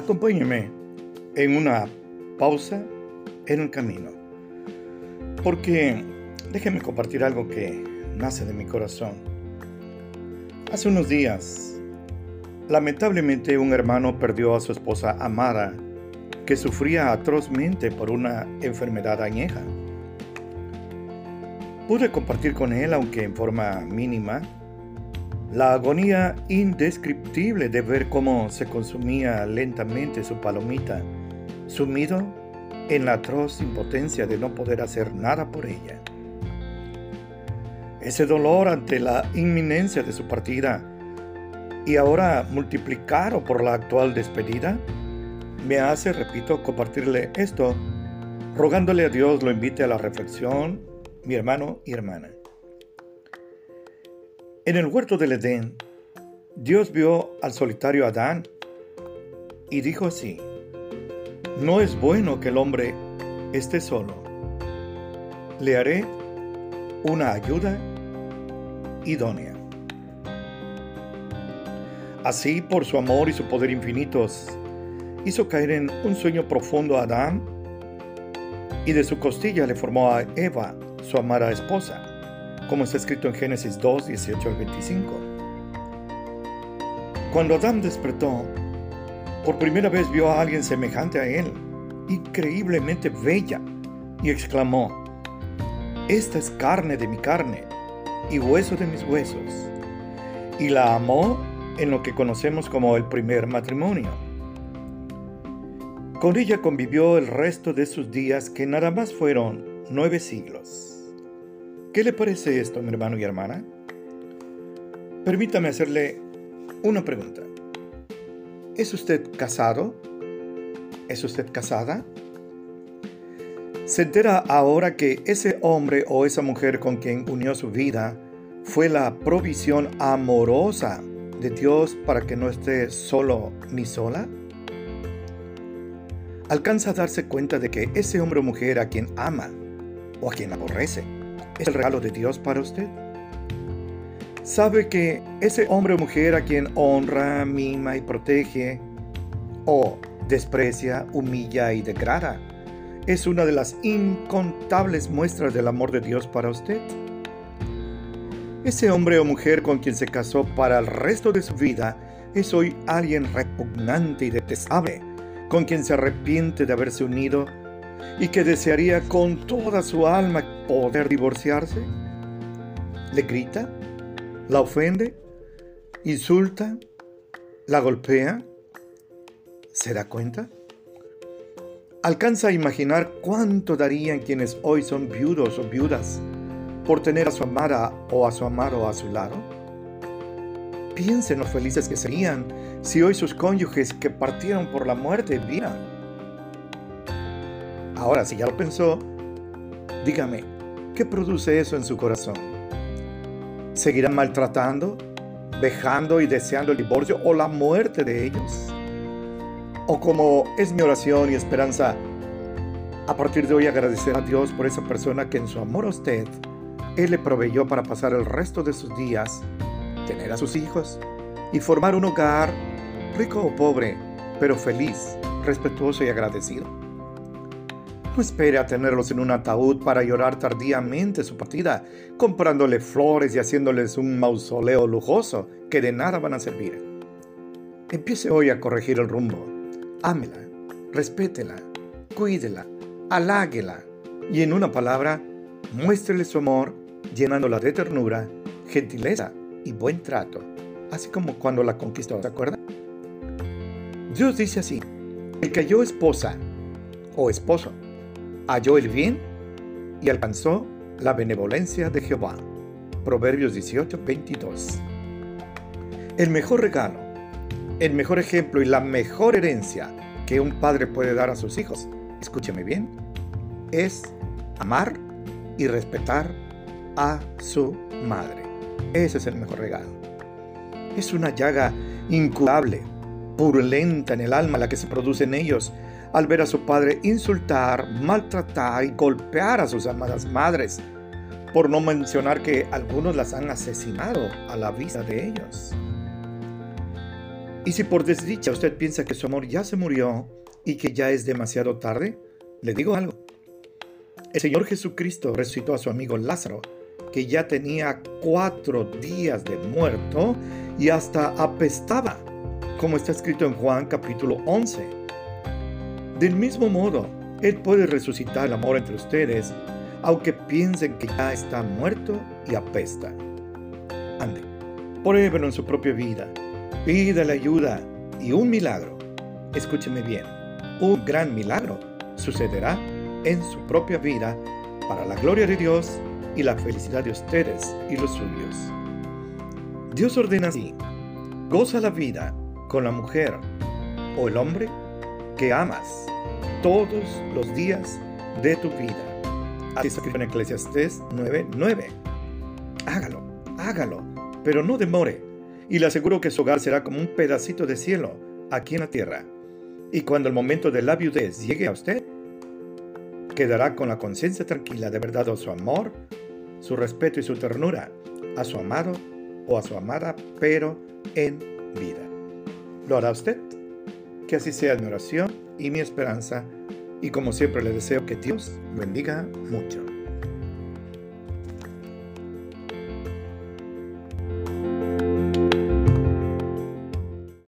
Acompáñeme en una pausa en el camino, porque déjeme compartir algo que nace de mi corazón. Hace unos días, lamentablemente un hermano perdió a su esposa Amara, que sufría atrozmente por una enfermedad añeja. Pude compartir con él, aunque en forma mínima, la agonía indescriptible de ver cómo se consumía lentamente su palomita, sumido en la atroz impotencia de no poder hacer nada por ella. Ese dolor ante la inminencia de su partida y ahora multiplicado por la actual despedida, me hace, repito, compartirle esto, rogándole a Dios lo invite a la reflexión, mi hermano y hermana. En el huerto del Edén, Dios vio al solitario Adán y dijo así, no es bueno que el hombre esté solo. Le haré una ayuda idónea. Así, por su amor y su poder infinitos, hizo caer en un sueño profundo a Adán y de su costilla le formó a Eva, su amada esposa como está escrito en Génesis 2, 18 al 25. Cuando Adán despertó, por primera vez vio a alguien semejante a él, increíblemente bella, y exclamó, Esta es carne de mi carne y hueso de mis huesos. Y la amó en lo que conocemos como el primer matrimonio. Con ella convivió el resto de sus días que nada más fueron nueve siglos. ¿Qué le parece esto, mi hermano y hermana? Permítame hacerle una pregunta. ¿Es usted casado? ¿Es usted casada? ¿Se entera ahora que ese hombre o esa mujer con quien unió su vida fue la provisión amorosa de Dios para que no esté solo ni sola? ¿Alcanza a darse cuenta de que ese hombre o mujer a quien ama o a quien aborrece es el regalo de Dios para usted? ¿Sabe que ese hombre o mujer a quien honra, mima y protege, o desprecia, humilla y degrada, es una de las incontables muestras del amor de Dios para usted? Ese hombre o mujer con quien se casó para el resto de su vida es hoy alguien repugnante y detestable, con quien se arrepiente de haberse unido y que desearía con toda su alma poder divorciarse? ¿Le grita? ¿La ofende? ¿Insulta? ¿La golpea? ¿Se da cuenta? ¿Alcanza a imaginar cuánto darían quienes hoy son viudos o viudas por tener a su amada o a su amado a su lado? Piensen lo felices que serían si hoy sus cónyuges que partieron por la muerte vieran Ahora, si ya lo pensó, dígame, ¿qué produce eso en su corazón? ¿Seguirán maltratando, vejando y deseando el divorcio o la muerte de ellos? ¿O como es mi oración y esperanza, a partir de hoy agradecer a Dios por esa persona que en su amor a usted, Él le proveyó para pasar el resto de sus días, tener a sus hijos y formar un hogar, rico o pobre, pero feliz, respetuoso y agradecido? No espere a tenerlos en un ataúd para llorar tardíamente su partida, comprándole flores y haciéndoles un mausoleo lujoso que de nada van a servir. Empiece hoy a corregir el rumbo. Ámela, respétela, cuídela, haláguela y en una palabra, muéstrele su amor llenándola de ternura, gentileza y buen trato, así como cuando la conquistó, ¿se acuerda? Dios dice así, el que halló esposa o esposo halló el bien y alcanzó la benevolencia de Jehová. Proverbios 18, 22. El mejor regalo, el mejor ejemplo y la mejor herencia que un padre puede dar a sus hijos, escúcheme bien, es amar y respetar a su madre. Ese es el mejor regalo. Es una llaga incurable, purulenta en el alma la que se produce en ellos al ver a su padre insultar, maltratar y golpear a sus amadas madres, por no mencionar que algunos las han asesinado a la vista de ellos. Y si por desdicha usted piensa que su amor ya se murió y que ya es demasiado tarde, le digo algo. El Señor Jesucristo resucitó a su amigo Lázaro, que ya tenía cuatro días de muerto y hasta apestaba, como está escrito en Juan capítulo 11. Del mismo modo, Él puede resucitar el amor entre ustedes, aunque piensen que ya está muerto y apesta. Ande, pruébelo en su propia vida, pídale ayuda y un milagro, escúcheme bien, un gran milagro sucederá en su propia vida para la gloria de Dios y la felicidad de ustedes y los suyos. Dios ordena así, goza la vida con la mujer o el hombre que amas todos los días de tu vida. Así está escrito en Eclesiastes 9:9. Hágalo, hágalo, pero no demore. Y le aseguro que su hogar será como un pedacito de cielo aquí en la tierra. Y cuando el momento de la viudez llegue a usted, quedará con la conciencia tranquila de verdad dado su amor, su respeto y su ternura a su amado o a su amada, pero en vida. ¿Lo hará usted? Que así sea mi oración y mi esperanza, y como siempre le deseo que Dios bendiga mucho.